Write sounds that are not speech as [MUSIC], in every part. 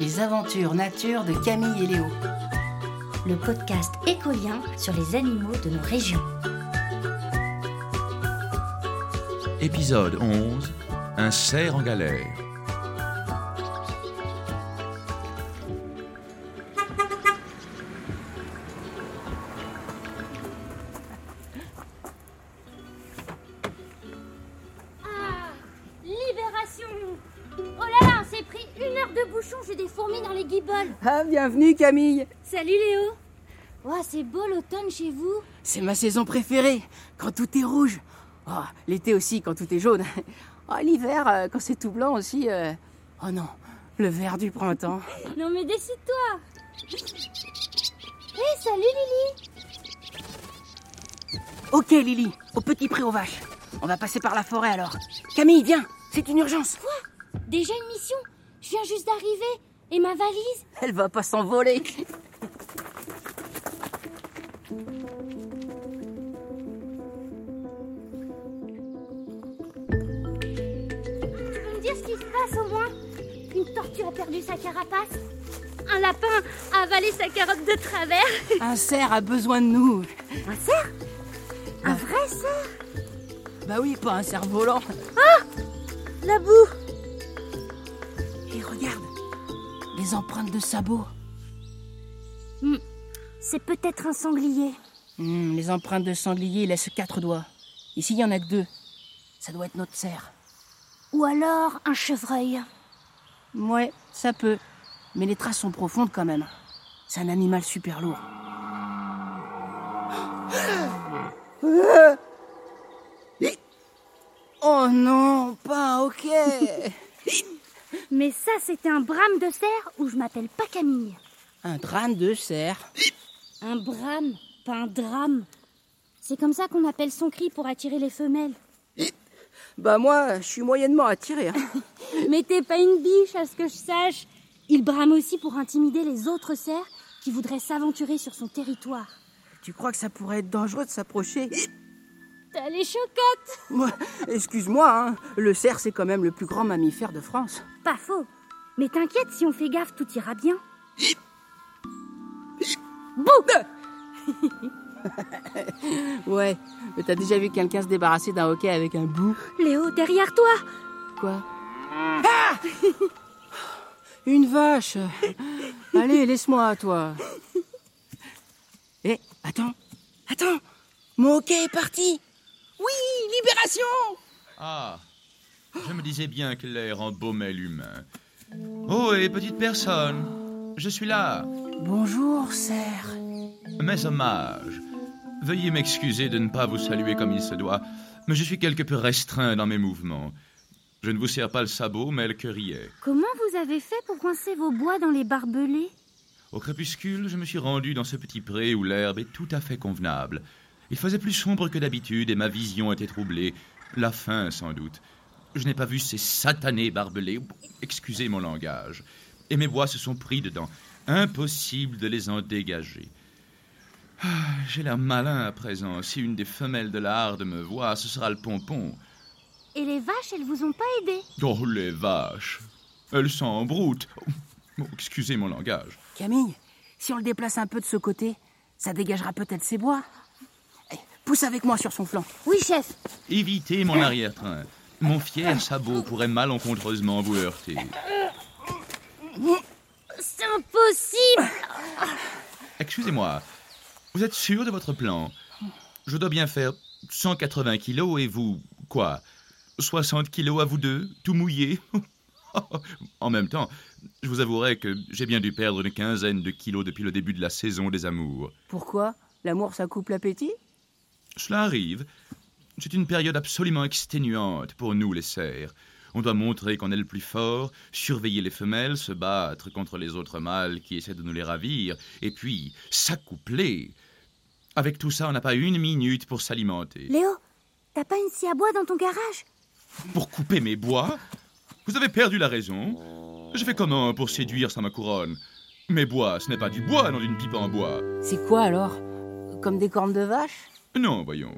Les aventures nature de Camille et Léo. Le podcast écolien sur les animaux de nos régions. Épisode 11 Un cerf en galère. Ah, bienvenue Camille Salut Léo Oh, c'est beau l'automne chez vous C'est ma saison préférée, quand tout est rouge. Oh, l'été aussi, quand tout est jaune. [LAUGHS] Oh, l'hiver, euh, quand c'est tout blanc aussi. euh, Oh non, le vert du printemps. [LAUGHS] Non mais décide-toi Hé, salut Lily Ok Lily, au petit pré aux vaches. On va passer par la forêt alors. Camille, viens, c'est une urgence. Déjà une mission? Je viens juste d'arriver Et ma valise Elle va pas s'envoler. Tu peux me dire ce qui se passe au moins Une tortue a perdu sa carapace Un lapin a avalé sa carotte de travers Un cerf a besoin de nous. Un cerf Un vrai cerf Bah oui, pas un cerf volant. La boue Et regarde, les empreintes de sabots. C'est peut-être un sanglier. Hmm, les empreintes de sanglier laissent quatre doigts. Ici, il y en a que deux. Ça doit être notre cerf. Ou alors un chevreuil. Ouais, ça peut. Mais les traces sont profondes quand même. C'est un animal super lourd. [GASPS] Oh non, pas ok. [LAUGHS] Mais ça, c'était un brame de cerf ou je m'appelle pas Camille. Un drame de cerf. Un brame, pas un drame. C'est comme ça qu'on appelle son cri pour attirer les femelles. Bah moi, je suis moyennement attiré. hein. [LAUGHS] Mais t'es pas une biche, à ce que je sache. Il brame aussi pour intimider les autres cerfs qui voudraient s'aventurer sur son territoire. Tu crois que ça pourrait être dangereux de s'approcher? Les chocottes. Moi, Excuse-moi, hein. le cerf c'est quand même le plus grand mammifère de France. Pas faux. Mais t'inquiète, si on fait gaffe, tout ira bien. [LAUGHS] Ouais, mais t'as déjà vu quelqu'un se débarrasser d'un hockey avec un bout Léo, derrière toi. Quoi? Ah [LAUGHS] Une vache. Allez, laisse-moi, toi. Eh, attends. Attends. Mon hockey est parti Oui, libération Ah Je me disais bien que l'air embaumait l'humain. Oh, et petite personne, je suis là. Bonjour, cerf. Mes hommages. Veuillez m'excuser de ne pas vous saluer comme il se doit, mais je suis quelque peu restreint dans mes mouvements. Je ne vous sers pas le sabot, mais le querillet. Comment vous avez fait pour coincer vos bois dans les barbelés? Au crépuscule, je me suis rendu dans ce petit pré où l'herbe est tout à fait convenable. Il faisait plus sombre que d'habitude et ma vision était troublée. La faim, sans doute. Je n'ai pas vu ces satanés barbelés. Excusez mon langage. Et mes bois se sont pris dedans. Impossible de les en dégager. Ah, J'ai l'air malin à présent. Si une des femelles de la harde me voit, ce sera le pompon. Et les vaches, elles vous ont pas aidé? Oh, les vaches. Elles s'embroutent. Oh, excusez mon langage. Camille, si on le déplace un peu de ce côté, ça dégagera peut-être ses bois. Pousse avec moi sur son flanc. Oui, chef. Évitez mon arrière-train. Mon fier sabot pourrait malencontreusement vous heurter. C'est impossible Excusez-moi, vous êtes sûr de votre plan? Je dois bien faire 180 kilos et vous, quoi? 60 kilos à vous deux, tout mouillé? [LAUGHS] En même temps, je vous avouerai que j'ai bien dû perdre une quinzaine de kilos depuis le début de la saison des amours. Pourquoi? L'amour, ça coupe l'appétit? Cela arrive. C'est une période absolument exténuante pour nous, les cerfs. On doit montrer qu'on est le plus fort, surveiller les femelles, se battre contre les autres mâles qui essaient de nous les ravir, et puis s'accoupler. Avec tout ça, on n'a pas une minute pour s'alimenter. Léo, t'as pas une scie à bois dans ton garage? Pour couper mes bois Vous avez perdu la raison. Je fais comment pour séduire sans ma couronne? Mes bois, ce n'est pas du bois dans une pipe en bois. C'est quoi alors? Comme des cornes de vache? Non, voyons.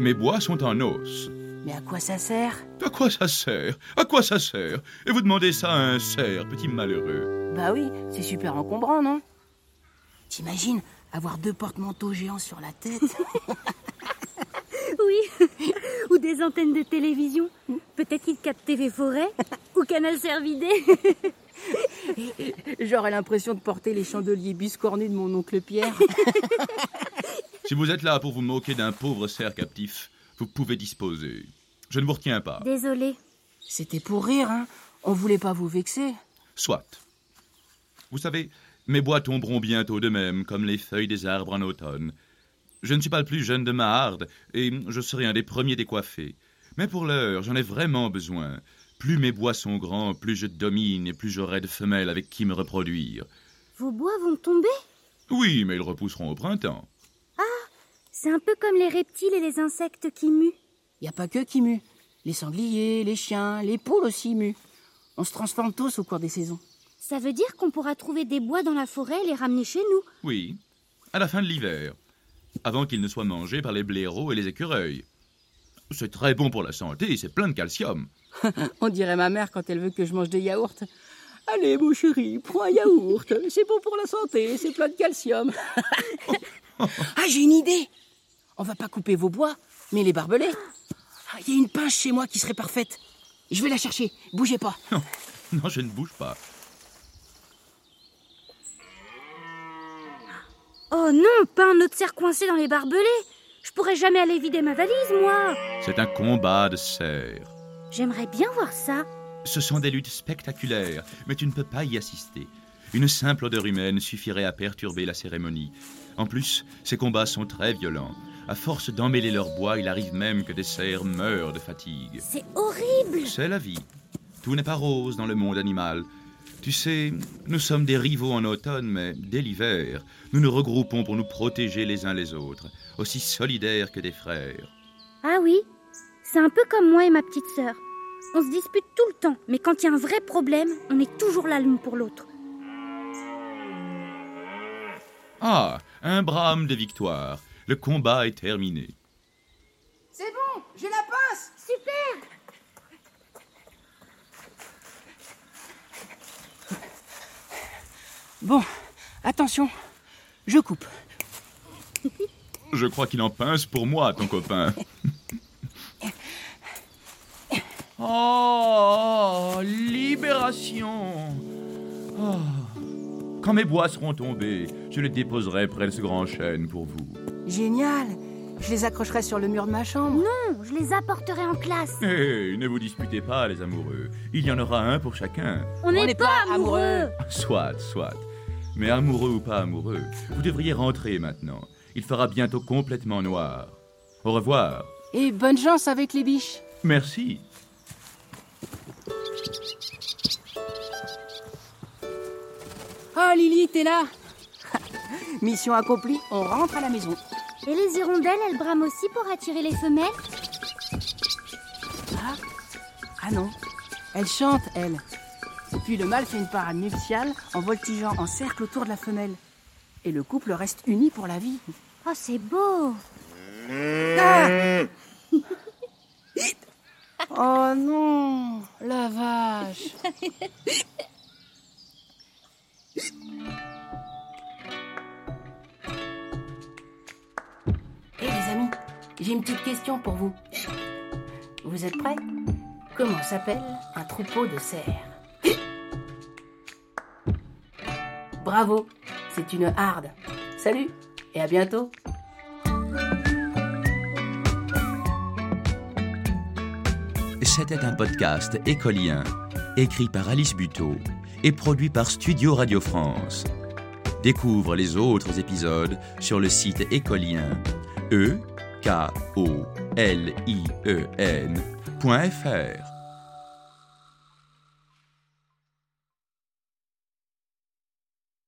Mes bois sont en os. Mais à quoi ça sert? À quoi ça sert? À quoi ça sert? Et vous demandez ça à un cerf, petit malheureux. Bah oui, c'est super encombrant, non? T'imagines avoir deux porte-manteaux géants sur la tête? [LAUGHS] Oui. [LAUGHS] ou des antennes de télévision. Peut-être qu'ils captent TV Forêt ou Canal Cervidé. [LAUGHS] J'aurais l'impression de porter les chandeliers biscornus de mon oncle Pierre. Si vous êtes là pour vous moquer d'un pauvre cerf captif, vous pouvez disposer. Je ne vous retiens pas. Désolée. C'était pour rire, hein On voulait pas vous vexer. Soit. Vous savez, mes bois tomberont bientôt de même, comme les feuilles des arbres en automne. Je ne suis pas le plus jeune de ma harde, et je serai un des premiers décoiffés. Mais pour l'heure, j'en ai vraiment besoin. Plus mes bois sont grands, plus je domine et plus j'aurai de femelles avec qui me reproduire. Vos bois vont tomber? Oui, mais ils repousseront au printemps. C'est un peu comme les reptiles et les insectes qui muent. Y a pas que qui muent. Les sangliers, les chiens, les poules aussi muent. On se transforme tous au cours des saisons. Ça veut dire qu'on pourra trouver des bois dans la forêt et les ramener chez nous. Oui, à la fin de l'hiver, avant qu'ils ne soient mangés par les blaireaux et les écureuils. C'est très bon pour la santé, c'est plein de calcium. [LAUGHS] On dirait ma mère quand elle veut que je mange des yaourts. Allez, mon chéri, prends un yaourt. C'est bon pour la santé, c'est plein de calcium. [LAUGHS] ah, j'ai une idée. On va pas couper vos bois, mais les barbelés. Ah, Il y a une pince chez moi qui serait parfaite. Je vais la chercher. Bougez pas. Non, non, je ne bouge pas. Oh non, pas un autre cerf coincé dans les barbelés. Je pourrais jamais aller vider ma valise, moi. C'est un combat de cerfs. J'aimerais bien voir ça. Ce sont des luttes spectaculaires, mais tu ne peux pas y assister. Une simple odeur humaine suffirait à perturber la cérémonie. En plus, ces combats sont très violents. À force d'emmêler leur bois, il arrive même que des cerfs meurent de fatigue. C'est horrible. C'est la vie. Tout n'est pas rose dans le monde animal. Tu sais, nous sommes des rivaux en automne, mais dès l'hiver, nous nous regroupons pour nous protéger les uns les autres, aussi solidaires que des frères. Ah oui, c'est un peu comme moi et ma petite sœur. On se dispute tout le temps, mais quand il y a un vrai problème, on est toujours là l'une pour l'autre. Ah, un brame de victoire. Le combat est terminé. C'est bon, j'ai la pince. Super Bon, attention. Je coupe. Je crois qu'il en pince pour moi, ton copain. [LAUGHS] Oh, libération Oh. Quand mes bois seront tombés, je les déposerai près de ce grand chêne pour vous. Génial. Je les accrocherai sur le mur de ma chambre. Non, je les apporterai en classe. Hé, ne vous disputez pas, les amoureux. Il y en aura un pour chacun. On n'est pas, pas amoureux. Soit, soit. Mais amoureux ou pas amoureux, vous devriez rentrer maintenant. Il fera bientôt complètement noir. Au revoir. Et bonne chance avec les biches. Merci. Ah, Lily, t'es là Mission accomplie, on rentre à la maison. Et les hirondelles, elles brament aussi pour attirer les femelles Ah non, elle chante, elle. Puis le mâle fait une parade nuptiale en voltigeant en cercle autour de la femelle. Et le couple reste uni pour la vie. Oh, c'est beau Ah [LAUGHS] oh non, la vache. [LAUGHS] amis, j'ai une petite question pour vous. Vous êtes prêts? Comment s'appelle un troupeau de cerfs? Bravo, c'est une harde. Salut et à bientôt. C'était un podcast écolien, écrit par Alice Buteau et produit par Studio Radio France. Découvre les autres épisodes sur le site écolien e k o l i e n.fr.